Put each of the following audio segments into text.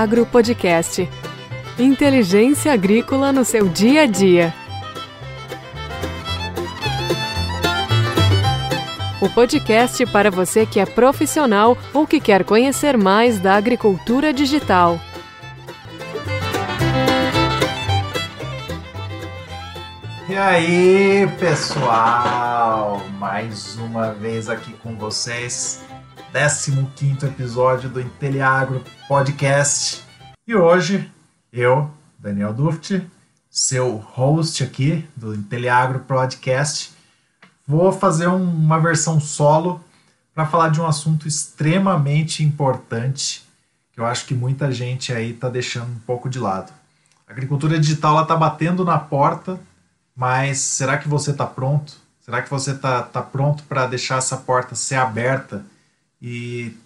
Inteliagro Podcast. Inteligência agrícola no seu dia a dia. O podcast para você que é profissional ou que quer conhecer mais da agricultura digital. E aí, pessoal? Mais uma vez aqui com vocês, 15 episódio do Inteliagro Podcast. E hoje, eu, Daniel Duft, seu host aqui do Inteliagro Podcast, vou fazer um, uma versão solo para falar de um assunto extremamente importante que eu acho que muita gente aí está deixando um pouco de lado. A agricultura digital está batendo na porta mas será que você está pronto? Será que você está tá pronto para deixar essa porta ser aberta e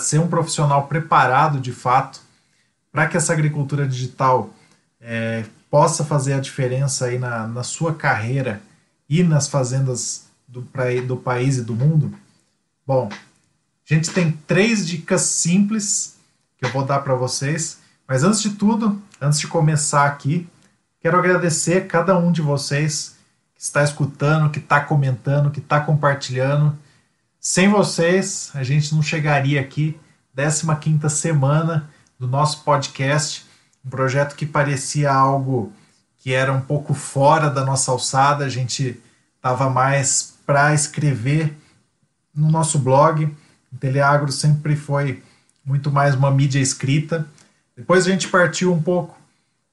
ser um profissional preparado de fato para que essa agricultura digital é, possa fazer a diferença aí na, na sua carreira e nas fazendas do, pra, do país e do mundo? Bom, a gente tem três dicas simples que eu vou dar para vocês, mas antes de tudo, antes de começar aqui, Quero agradecer cada um de vocês que está escutando, que está comentando, que está compartilhando. Sem vocês, a gente não chegaria aqui, 15 semana do nosso podcast, um projeto que parecia algo que era um pouco fora da nossa alçada, a gente estava mais para escrever no nosso blog. O Teleagro sempre foi muito mais uma mídia escrita. Depois a gente partiu um pouco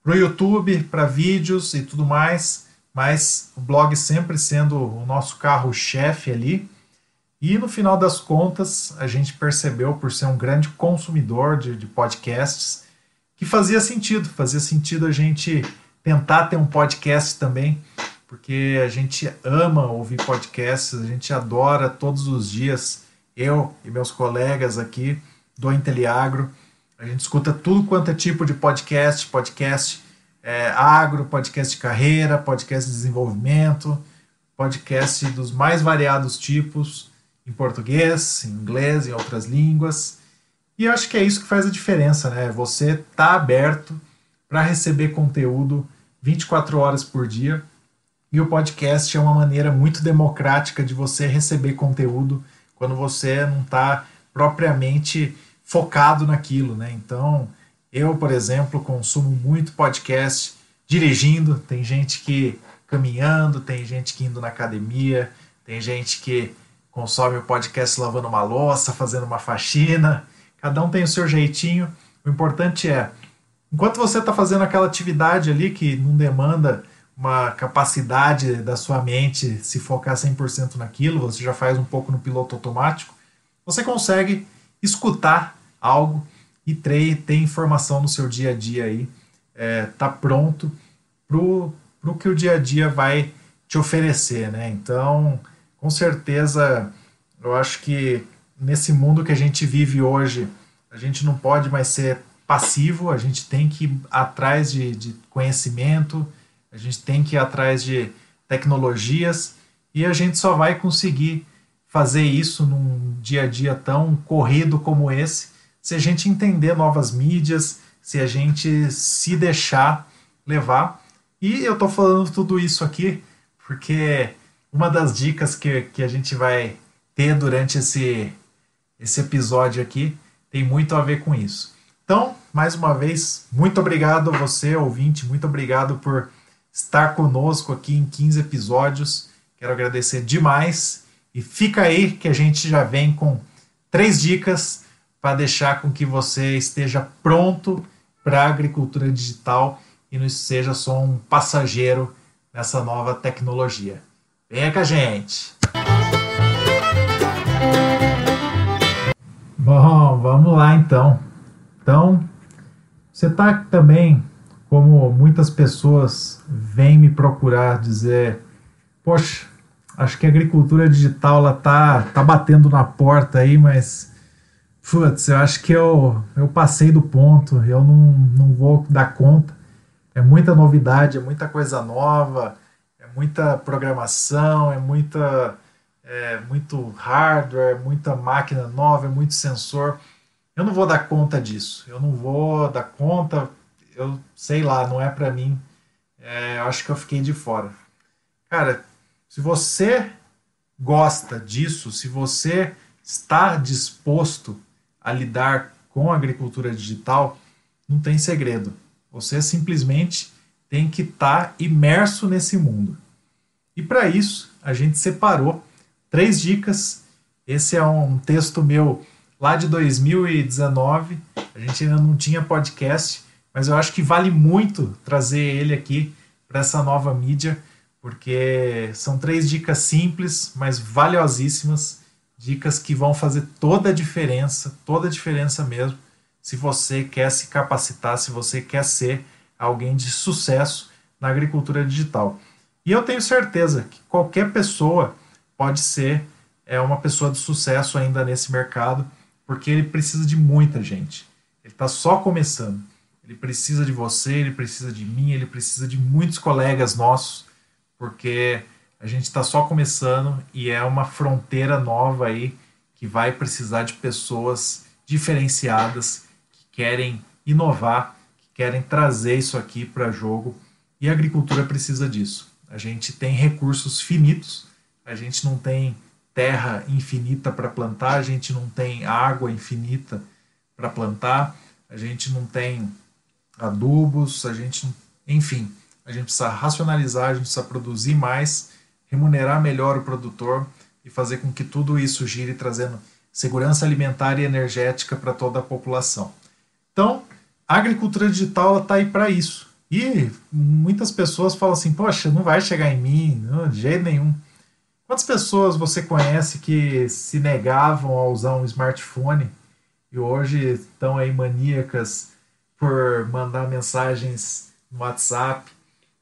para o YouTube, para vídeos e tudo mais, mas o blog sempre sendo o nosso carro-chefe ali. E no final das contas, a gente percebeu, por ser um grande consumidor de, de podcasts, que fazia sentido, fazia sentido a gente tentar ter um podcast também, porque a gente ama ouvir podcasts, a gente adora todos os dias, eu e meus colegas aqui do Inteliagro, a gente escuta tudo quanto é tipo de podcast, podcast é, agro, podcast de carreira, podcast de desenvolvimento, podcast dos mais variados tipos, em português, em inglês, em outras línguas. E eu acho que é isso que faz a diferença, né? Você tá aberto para receber conteúdo 24 horas por dia. E o podcast é uma maneira muito democrática de você receber conteúdo quando você não está propriamente focado naquilo, né? Então, eu, por exemplo, consumo muito podcast dirigindo, tem gente que caminhando, tem gente que indo na academia, tem gente que consome o podcast lavando uma louça, fazendo uma faxina. Cada um tem o seu jeitinho. O importante é, enquanto você está fazendo aquela atividade ali que não demanda uma capacidade da sua mente se focar 100% naquilo, você já faz um pouco no piloto automático, você consegue escutar algo e ter, informação no seu dia a dia aí, é, tá pronto para o que o dia a dia vai te oferecer, né? Então, com certeza, eu acho que nesse mundo que a gente vive hoje, a gente não pode mais ser passivo, a gente tem que ir atrás de, de conhecimento, a gente tem que ir atrás de tecnologias e a gente só vai conseguir fazer isso num dia a dia tão corrido como esse se a gente entender novas mídias, se a gente se deixar levar. E eu estou falando tudo isso aqui porque uma das dicas que, que a gente vai ter durante esse, esse episódio aqui tem muito a ver com isso. Então, mais uma vez, muito obrigado a você, ouvinte, muito obrigado por estar conosco aqui em 15 episódios. Quero agradecer demais. E fica aí que a gente já vem com três dicas para deixar com que você esteja pronto para a agricultura digital e não seja só um passageiro nessa nova tecnologia. Venha com a gente! Bom, vamos lá então. Então, você está também, como muitas pessoas vêm me procurar dizer, poxa, acho que a agricultura digital ela tá, tá batendo na porta aí, mas putz, eu acho que eu, eu passei do ponto, eu não, não vou dar conta. É muita novidade, é muita coisa nova, é muita programação, é muita é, muito hardware, muita máquina nova, é muito sensor. eu não vou dar conta disso, eu não vou dar conta, eu sei lá, não é para mim, é, acho que eu fiquei de fora. Cara, se você gosta disso, se você está disposto a lidar com a agricultura digital, não tem segredo. Você simplesmente tem que estar tá imerso nesse mundo. E para isso, a gente separou três dicas. Esse é um texto meu lá de 2019. A gente ainda não tinha podcast, mas eu acho que vale muito trazer ele aqui para essa nova mídia, porque são três dicas simples, mas valiosíssimas, dicas que vão fazer toda a diferença, toda a diferença mesmo, se você quer se capacitar, se você quer ser alguém de sucesso na agricultura digital. E eu tenho certeza que qualquer pessoa pode ser é, uma pessoa de sucesso ainda nesse mercado, porque ele precisa de muita gente. Ele está só começando. Ele precisa de você, ele precisa de mim, ele precisa de muitos colegas nossos, porque a gente está só começando e é uma fronteira nova aí que vai precisar de pessoas diferenciadas que querem inovar, querem trazer isso aqui para jogo e a agricultura precisa disso. A gente tem recursos finitos, a gente não tem terra infinita para plantar, a gente não tem água infinita para plantar, a gente não tem adubos, a gente, enfim, a gente precisa racionalizar, a gente precisa produzir mais, remunerar melhor o produtor e fazer com que tudo isso gire trazendo segurança alimentar e energética para toda a população. Então, a agricultura digital está aí para isso. E muitas pessoas falam assim: poxa, não vai chegar em mim, não, de jeito nenhum. Quantas pessoas você conhece que se negavam a usar um smartphone e hoje estão aí maníacas por mandar mensagens no WhatsApp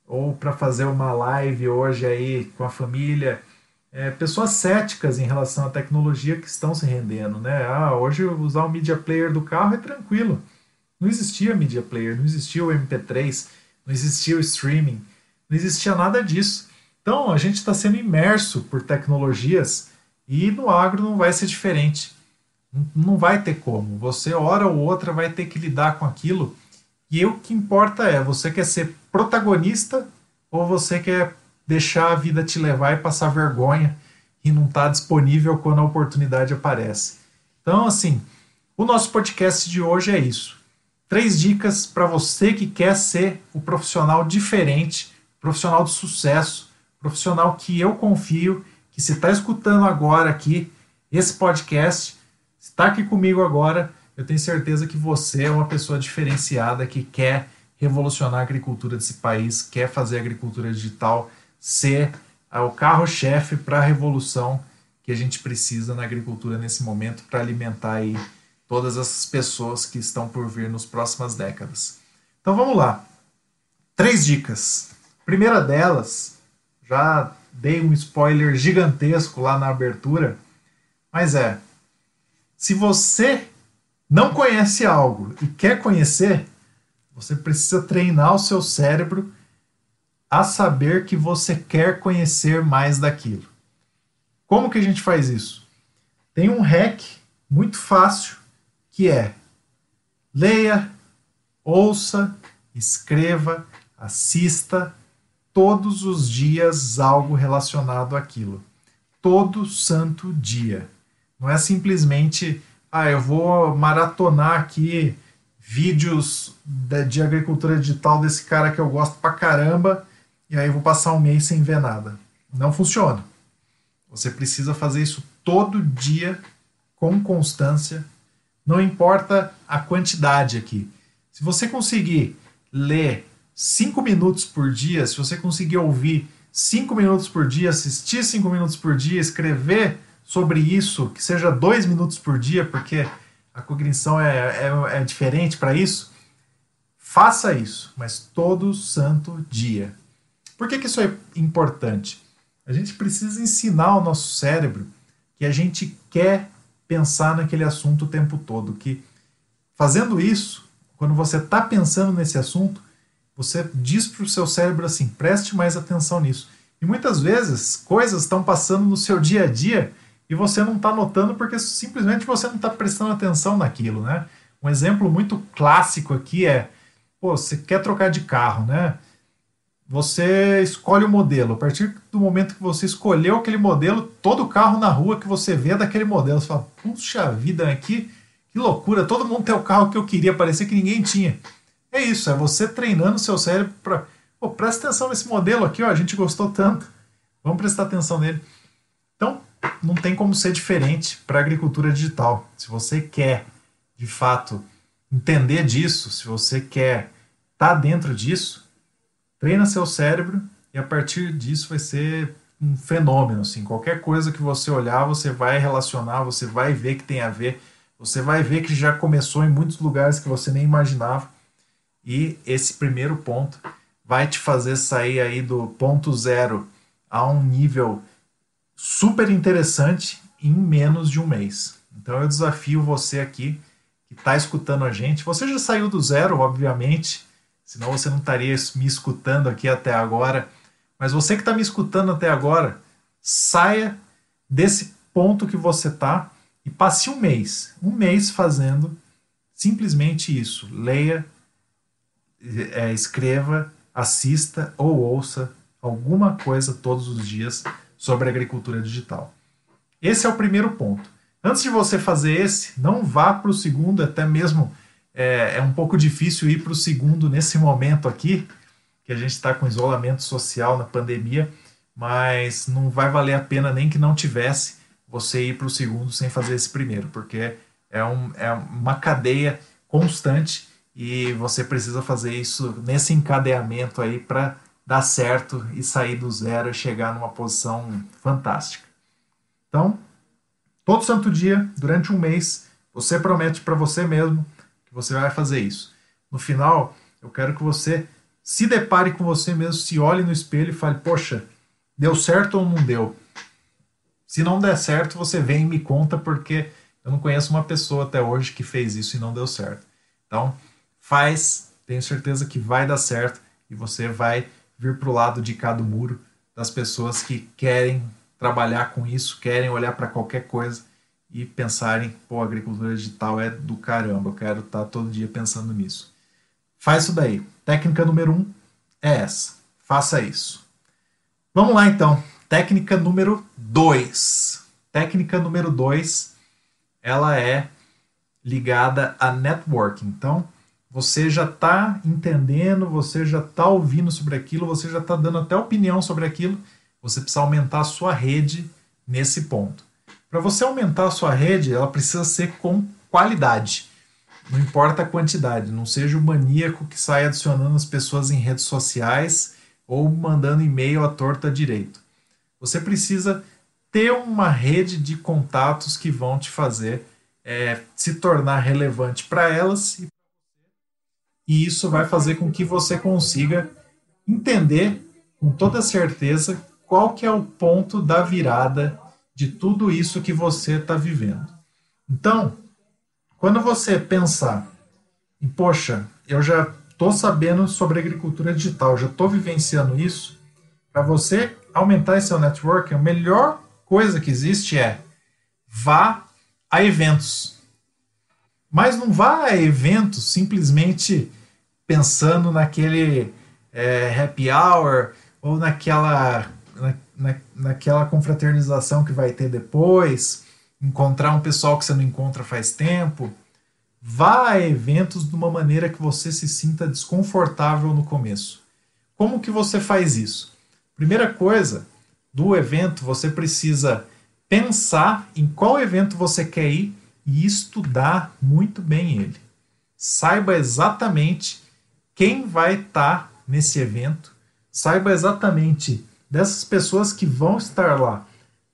ou para fazer uma live hoje aí com a família. É, pessoas céticas em relação à tecnologia que estão se rendendo, né? Ah, hoje usar o media player do carro é tranquilo. Não existia media player, não existia o MP3, não existia o streaming, não existia nada disso. Então a gente está sendo imerso por tecnologias e no agro não vai ser diferente não vai ter como. Você, hora ou outra, vai ter que lidar com aquilo. E o que importa é: você quer ser protagonista ou você quer deixar a vida te levar e passar vergonha e não estar tá disponível quando a oportunidade aparece? Então, assim, o nosso podcast de hoje é isso. Três dicas para você que quer ser o profissional diferente, profissional de sucesso, profissional que eu confio, que se está escutando agora aqui esse podcast está aqui comigo agora, eu tenho certeza que você é uma pessoa diferenciada que quer revolucionar a agricultura desse país, quer fazer a agricultura digital ser o carro-chefe para a revolução que a gente precisa na agricultura nesse momento para alimentar aí todas essas pessoas que estão por vir nas próximas décadas. Então vamos lá. Três dicas. Primeira delas, já dei um spoiler gigantesco lá na abertura, mas é se você não conhece algo e quer conhecer, você precisa treinar o seu cérebro a saber que você quer conhecer mais daquilo. Como que a gente faz isso? Tem um hack muito fácil que é leia, ouça, escreva, assista todos os dias algo relacionado àquilo. Todo santo dia. Não é simplesmente, ah, eu vou maratonar aqui vídeos de, agricultura digital desse cara que eu gosto pra caramba e aí eu vou passar um mês sem ver nada. Não funciona. Você precisa fazer isso todo dia com constância. Não importa a quantidade aqui. Se você conseguir ler cinco minutos por dia, se você conseguir ouvir cinco minutos por dia, assistir cinco minutos por dia, escrever sobre isso, que seja dois minutos por dia, porque a cognição é, é, é diferente para isso, faça isso, mas todo santo dia. Por que, que isso é importante? A gente precisa ensinar ao nosso cérebro que a gente quer pensar naquele assunto o tempo todo, que fazendo isso, quando você está pensando nesse assunto, você diz para o seu cérebro assim: preste mais atenção nisso. E muitas vezes coisas estão passando no seu dia a dia e você não está notando porque simplesmente você não está prestando atenção naquilo, né? Um exemplo muito clássico aqui é, pô, você quer trocar de carro, né? Você escolhe o modelo. A partir do momento que você escolheu aquele modelo, todo carro na rua que você vê é daquele modelo. Você fala, puxa vida, aqui, que loucura, todo mundo tem o carro que eu queria, parecia que ninguém tinha. É isso, é você treinando seu cérebro para. Pô, presta atenção nesse modelo aqui, ó, a gente gostou tanto. Vamos prestar atenção nele. Então, não tem como ser diferente para a agricultura digital. Se você quer, de fato, entender disso, se você quer estar tá dentro disso, treina seu cérebro e a partir disso vai ser um fenômeno. Assim. Qualquer coisa que você olhar, você vai relacionar, você vai ver que tem a ver, você vai ver que já começou em muitos lugares que você nem imaginava. E esse primeiro ponto vai te fazer sair aí do ponto zero a um nível super interessante em menos de um mês. Então eu desafio você aqui que está escutando a gente. Você já saiu do zero, obviamente, senão você não estaria me escutando aqui até agora. Mas você que está me escutando até agora, saia desse ponto que você está e passe um mês, um mês fazendo simplesmente isso. Leia, é, escreva, assista ou ouça alguma coisa todos os dias sobre agricultura digital. Esse é o primeiro ponto. Antes de você fazer esse, não vá para o segundo, até mesmo é, é um pouco difícil ir para o segundo nesse momento aqui, que a gente está com isolamento social na pandemia, mas não vai valer a pena nem que não tivesse você ir para o segundo sem fazer esse primeiro, porque é, um, é uma cadeia constante e você precisa fazer isso nesse encadeamento aí para dar certo e sair do zero e chegar numa posição fantástica. Então, todo santo dia, durante um mês, você promete para você mesmo você vai fazer isso. No final, eu quero que você se depare com você mesmo, se olhe no espelho e fale: Poxa, deu certo ou não deu? Se não der certo, você vem e me conta, porque eu não conheço uma pessoa até hoje que fez isso e não deu certo. Então, faz, tenho certeza que vai dar certo e você vai vir para o lado de cá do muro das pessoas que querem trabalhar com isso, querem olhar para qualquer coisa e pensarem, pô, agricultura digital é do caramba, eu quero estar tá todo dia pensando nisso. Faz isso daí. Técnica número um é essa. Faça isso. Vamos lá então. Técnica número dois. Técnica número dois, ela é ligada a networking. Então, você já está entendendo, você já está ouvindo sobre aquilo, você já está dando até opinião sobre aquilo, você precisa aumentar a sua rede nesse ponto. Para você aumentar a sua rede, ela precisa ser com qualidade. Não importa a quantidade, não seja o maníaco que sai adicionando as pessoas em redes sociais ou mandando e-mail à torta direito. Você precisa ter uma rede de contatos que vão te fazer é, se tornar relevante para elas e e isso vai fazer com que você consiga entender com toda certeza qual que é o ponto da virada de tudo isso que você está vivendo. Então, quando você pensar em, poxa, eu já estou sabendo sobre agricultura digital, já estou vivenciando isso, para você aumentar seu network, a melhor coisa que existe é vá a eventos. Mas não vá a eventos simplesmente pensando naquele é, happy hour ou naquela, na, na, naquela confraternização que vai ter depois, encontrar um pessoal que você não encontra faz tempo. Vá a eventos de uma maneira que você se sinta desconfortável no começo. Como que você faz isso? Primeira coisa, do evento você precisa pensar em qual evento você quer ir e estudar muito bem ele. Saiba exatamente quem vai estar tá nesse evento, saiba exatamente dessas pessoas que vão estar lá,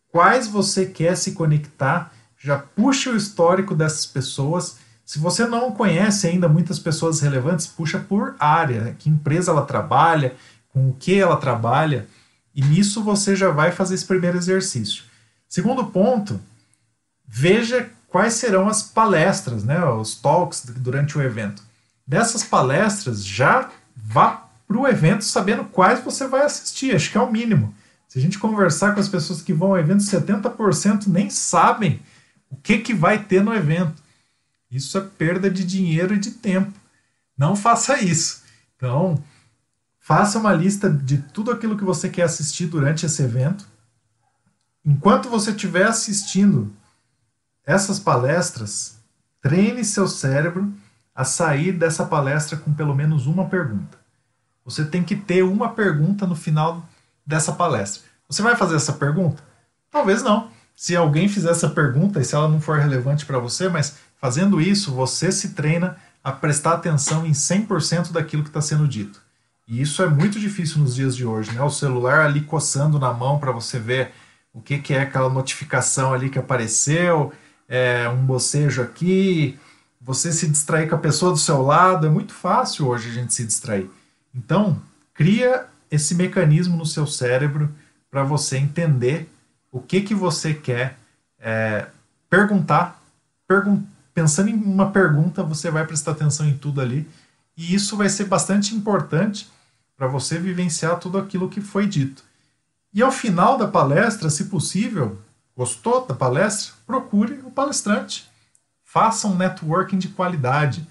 quais você quer se conectar, já puxa o histórico dessas pessoas. Se você não conhece ainda muitas pessoas relevantes, puxa por área, que empresa ela trabalha, com o que ela trabalha, e nisso você já vai fazer esse primeiro exercício. Segundo ponto, veja quais serão as palestras, né, os talks durante o evento. Dessas palestras, já vá para o evento sabendo quais você vai assistir, acho que é o mínimo. Se a gente conversar com as pessoas que vão ao evento, 70% nem sabem o que, que vai ter no evento. Isso é perda de dinheiro e de tempo. Não faça isso. Então, faça uma lista de tudo aquilo que você quer assistir durante esse evento. Enquanto você estiver assistindo essas palestras, treine seu cérebro a sair dessa palestra com pelo menos uma pergunta. Você tem que ter uma pergunta no final dessa palestra. Você vai fazer essa pergunta? Talvez não. Se alguém fizer essa pergunta e se ela não for relevante para você, mas fazendo isso, você se treina a prestar atenção em 100% daquilo que está sendo dito. E isso é muito difícil nos dias de hoje, né? O celular ali coçando na mão para você ver o que, que é aquela notificação ali que apareceu, é, um bocejo aqui, você se distrair com a pessoa do seu lado, é muito fácil hoje a gente se distrair. Então, cria esse mecanismo no seu cérebro para você entender o que, que você quer é, perguntar. Pergun pensando em uma pergunta, você vai prestar atenção em tudo ali. E isso vai ser bastante importante para você vivenciar tudo aquilo que foi dito. E ao final da palestra, se possível, gostou da palestra? Procure o palestrante. Faça um networking de qualidade.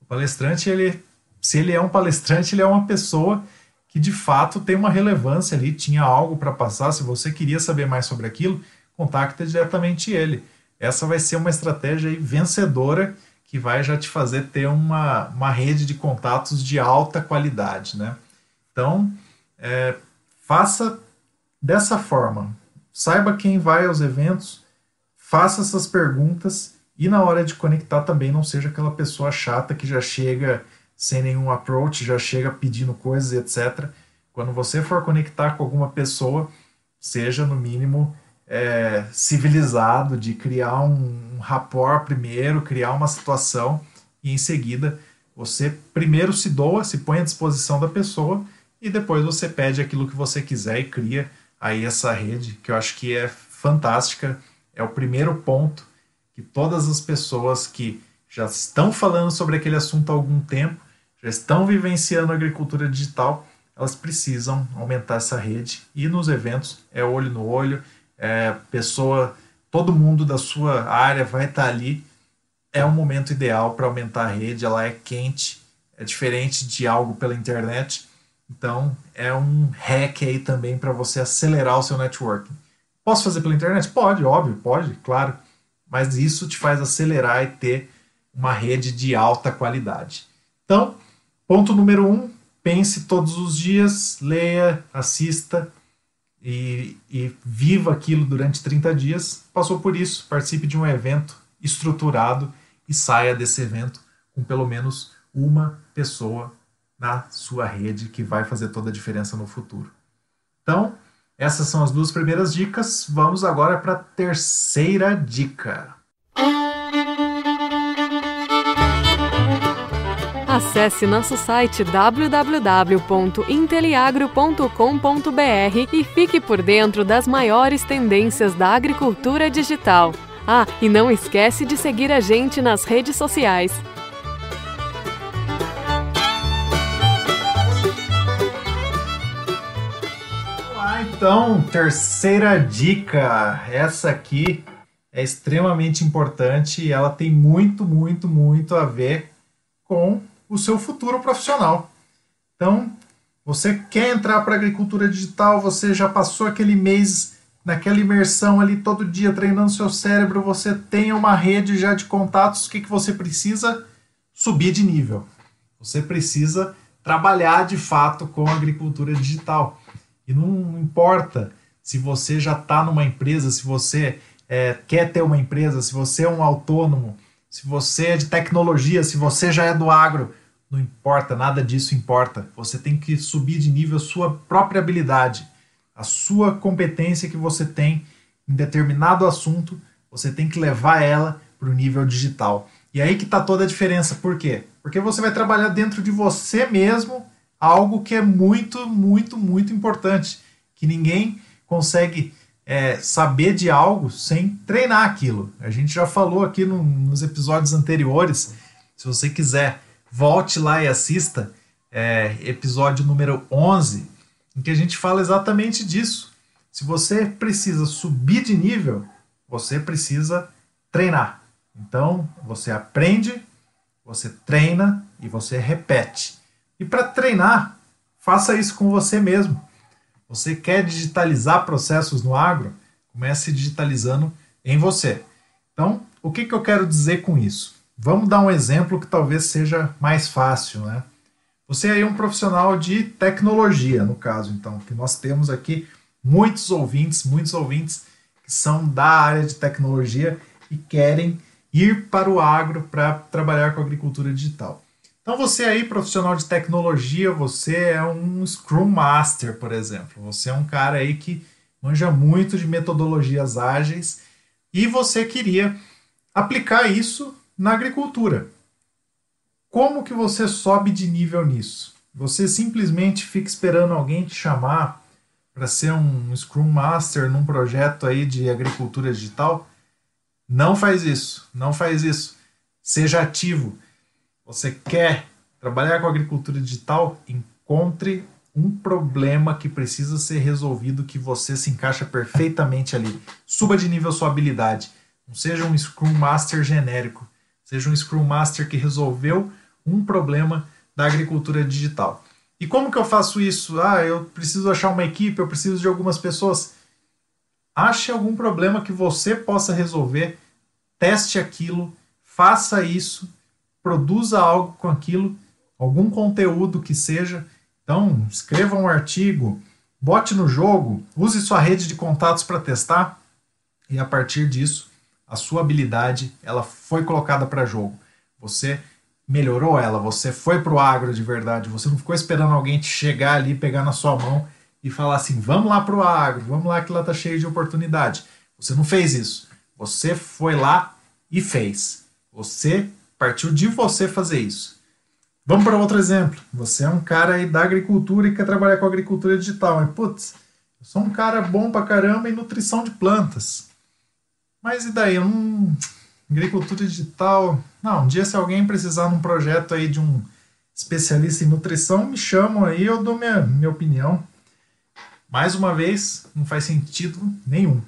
O palestrante, ele, se ele é um palestrante, ele é uma pessoa que de fato tem uma relevância ali, tinha algo para passar. Se você queria saber mais sobre aquilo, contacte diretamente ele. Essa vai ser uma estratégia vencedora que vai já te fazer ter uma, uma rede de contatos de alta qualidade. Né? Então, é, faça dessa forma. Saiba quem vai aos eventos, faça essas perguntas e na hora de conectar também não seja aquela pessoa chata que já chega sem nenhum approach, já chega pedindo coisas, etc. Quando você for conectar com alguma pessoa, seja no mínimo é, civilizado, de criar um, um rapport primeiro, criar uma situação e em seguida você primeiro se doa, se põe à disposição da pessoa e depois você pede aquilo que você quiser e cria aí essa rede que eu acho que é fantástica. É o primeiro ponto que todas as pessoas que já estão falando sobre aquele assunto há algum tempo já estão vivenciando a agricultura digital, elas precisam aumentar essa rede. E nos eventos é olho no olho, é pessoa, todo mundo da sua área vai estar ali. É um momento ideal para aumentar a rede, ela é quente, é diferente de algo pela internet. Então, é um hack aí também para você acelerar o seu networking. Posso fazer pela internet? Pode, óbvio, pode, claro. Mas isso te faz acelerar e ter uma rede de alta qualidade. Então, Ponto número um: pense todos os dias, leia, assista e, e viva aquilo durante 30 dias. Passou por isso, participe de um evento estruturado e saia desse evento com pelo menos uma pessoa na sua rede que vai fazer toda a diferença no futuro. Então, essas são as duas primeiras dicas. Vamos agora para a terceira dica. Acesse nosso site www.inteliagro.com.br e fique por dentro das maiores tendências da agricultura digital. Ah, e não esquece de seguir a gente nas redes sociais. então, terceira dica. Essa aqui é extremamente importante e ela tem muito, muito, muito a ver com o seu futuro profissional. Então, você quer entrar para a agricultura digital, você já passou aquele mês naquela imersão ali todo dia treinando seu cérebro, você tem uma rede já de contatos, o que, que você precisa? Subir de nível. Você precisa trabalhar de fato com a agricultura digital. E não importa se você já está numa empresa, se você é, quer ter uma empresa, se você é um autônomo, se você é de tecnologia, se você já é do agro, não importa, nada disso importa. Você tem que subir de nível a sua própria habilidade, a sua competência que você tem em determinado assunto, você tem que levar ela para o nível digital. E aí que está toda a diferença. Por quê? Porque você vai trabalhar dentro de você mesmo algo que é muito, muito, muito importante, que ninguém consegue é, saber de algo sem treinar aquilo. A gente já falou aqui no, nos episódios anteriores. Se você quiser volte lá e assista é, episódio número 11, em que a gente fala exatamente disso. Se você precisa subir de nível, você precisa treinar. Então, você aprende, você treina e você repete. E para treinar, faça isso com você mesmo. Você quer digitalizar processos no agro? Comece digitalizando em você. Então, o que, que eu quero dizer com isso? Vamos dar um exemplo que talvez seja mais fácil, né? Você é um profissional de tecnologia, no caso, então, que nós temos aqui muitos ouvintes, muitos ouvintes que são da área de tecnologia e querem ir para o agro para trabalhar com agricultura digital. Então você aí, profissional de tecnologia, você é um Scrum Master, por exemplo. Você é um cara aí que manja muito de metodologias ágeis e você queria aplicar isso na agricultura. Como que você sobe de nível nisso? Você simplesmente fica esperando alguém te chamar para ser um Scrum Master num projeto aí de agricultura digital? Não faz isso, não faz isso. Seja ativo. Você quer trabalhar com agricultura digital? Encontre um problema que precisa ser resolvido que você se encaixa perfeitamente ali. Suba de nível sua habilidade. Não seja um Scrum Master genérico. Seja um Scrum Master que resolveu um problema da agricultura digital. E como que eu faço isso? Ah, eu preciso achar uma equipe, eu preciso de algumas pessoas. Ache algum problema que você possa resolver, teste aquilo, faça isso, produza algo com aquilo, algum conteúdo que seja. Então, escreva um artigo, bote no jogo, use sua rede de contatos para testar e a partir disso, a sua habilidade ela foi colocada para jogo. Você melhorou ela, você foi pro agro de verdade, você não ficou esperando alguém te chegar ali, pegar na sua mão e falar assim: vamos lá pro agro, vamos lá que lá tá cheio de oportunidade. Você não fez isso. Você foi lá e fez. Você partiu de você fazer isso. Vamos para outro exemplo. Você é um cara aí da agricultura e quer trabalhar com agricultura digital. Mas, putz, eu sou um cara bom pra caramba em nutrição de plantas. Mas e daí? Não agricultura digital. Não, um dia se alguém precisar num projeto aí de um especialista em nutrição, me chamam aí, eu dou minha, minha opinião. Mais uma vez, não faz sentido nenhum.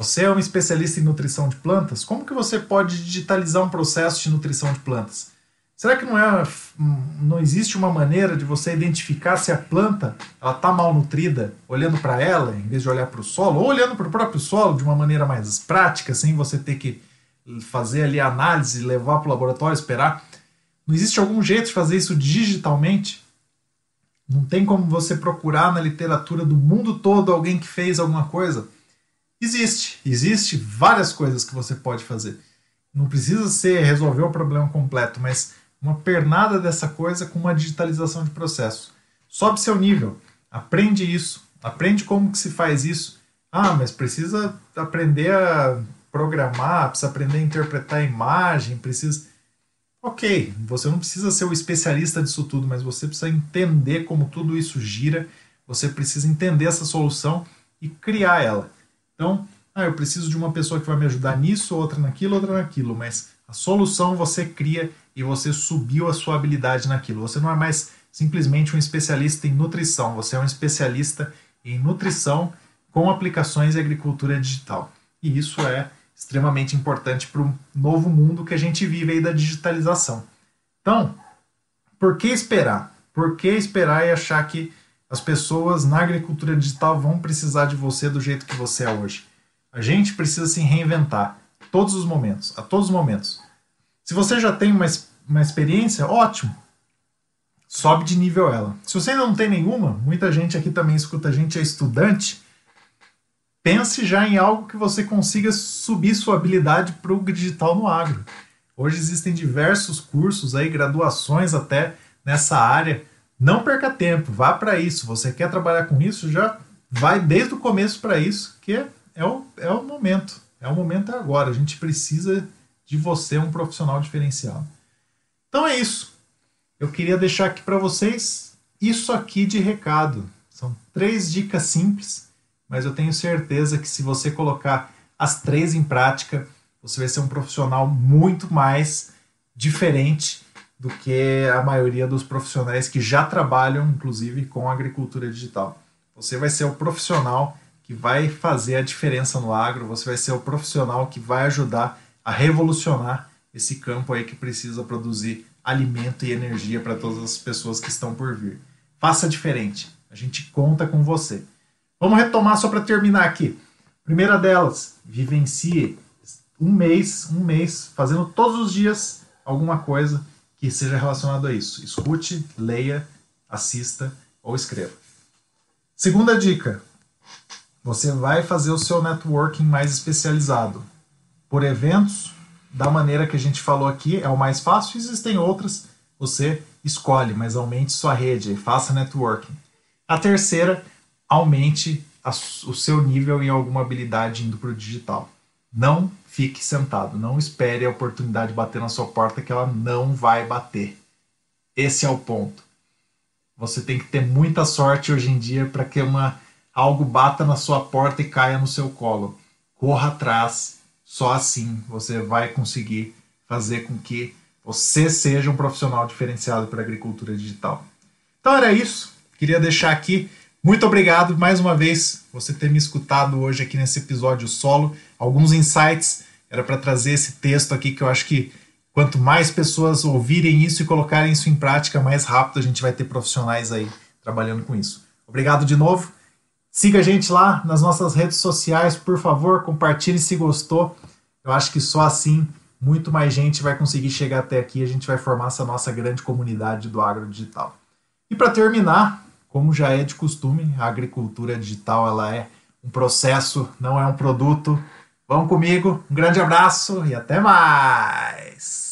Você é um especialista em nutrição de plantas? Como que você pode digitalizar um processo de nutrição de plantas? Será que não é não existe uma maneira de você identificar se a planta está mal nutrida, olhando para ela em vez de olhar para o solo, ou olhando para o próprio solo de uma maneira mais prática, sem você ter que fazer ali a análise, levar para o laboratório, esperar. Não existe algum jeito de fazer isso digitalmente? Não tem como você procurar na literatura do mundo todo alguém que fez alguma coisa? Existe. Existe várias coisas que você pode fazer. Não precisa ser resolver o problema completo, mas uma pernada dessa coisa com uma digitalização de processo. Sobe seu nível, aprende isso, aprende como que se faz isso. Ah, mas precisa aprender a programar, precisa aprender a interpretar a imagem, precisa. Ok, você não precisa ser o especialista disso tudo, mas você precisa entender como tudo isso gira, você precisa entender essa solução e criar ela. Então, ah, eu preciso de uma pessoa que vai me ajudar nisso, outra naquilo, outra naquilo, mas a solução você cria e você subiu a sua habilidade naquilo. Você não é mais simplesmente um especialista em nutrição, você é um especialista em nutrição com aplicações em agricultura digital. E isso é extremamente importante para o novo mundo que a gente vive aí da digitalização. Então, por que esperar? Por que esperar e achar que as pessoas na agricultura digital vão precisar de você do jeito que você é hoje? A gente precisa se reinventar todos os momentos, a todos os momentos. Se você já tem uma, uma experiência, ótimo. Sobe de nível ela. Se você ainda não tem nenhuma, muita gente aqui também escuta a gente, é estudante, pense já em algo que você consiga subir sua habilidade para o digital no agro. Hoje existem diversos cursos aí, graduações até nessa área. Não perca tempo, vá para isso. Você quer trabalhar com isso, já vai desde o começo para isso, que é o, é o momento. É o momento agora. A gente precisa de você, um profissional diferenciado. Então é isso. Eu queria deixar aqui para vocês isso aqui de recado. São três dicas simples mas eu tenho certeza que se você colocar as três em prática, você vai ser um profissional muito mais diferente do que a maioria dos profissionais que já trabalham, inclusive, com agricultura digital. Você vai ser o profissional que vai fazer a diferença no agro, você vai ser o profissional que vai ajudar a revolucionar esse campo aí que precisa produzir alimento e energia para todas as pessoas que estão por vir. Faça diferente. A gente conta com você. Vamos retomar só para terminar aqui. Primeira delas, vivencie um mês, um mês, fazendo todos os dias alguma coisa que seja relacionado a isso. Escute, leia, assista ou escreva. Segunda dica: você vai fazer o seu networking mais especializado por eventos, da maneira que a gente falou aqui, é o mais fácil. Existem outras, você escolhe, mas aumente sua rede, faça networking. A terceira, aumente a, o seu nível em alguma habilidade indo para o digital. Não fique sentado, não espere a oportunidade bater na sua porta que ela não vai bater. Esse é o ponto. Você tem que ter muita sorte hoje em dia para que uma algo bata na sua porta e caia no seu colo. Corra atrás, só assim você vai conseguir fazer com que você seja um profissional diferenciado para a agricultura digital. Então era isso. Queria deixar aqui. Muito obrigado mais uma vez você ter me escutado hoje aqui nesse episódio solo. Alguns insights. Era para trazer esse texto aqui que eu acho que quanto mais pessoas ouvirem isso e colocarem isso em prática, mais rápido a gente vai ter profissionais aí trabalhando com isso. Obrigado de novo. Siga a gente lá nas nossas redes sociais, por favor, compartilhe se gostou. Eu acho que só assim muito mais gente vai conseguir chegar até aqui, a gente vai formar essa nossa grande comunidade do agro digital. E para terminar, como já é de costume, a agricultura digital ela é um processo, não é um produto. Vão comigo, um grande abraço e até mais!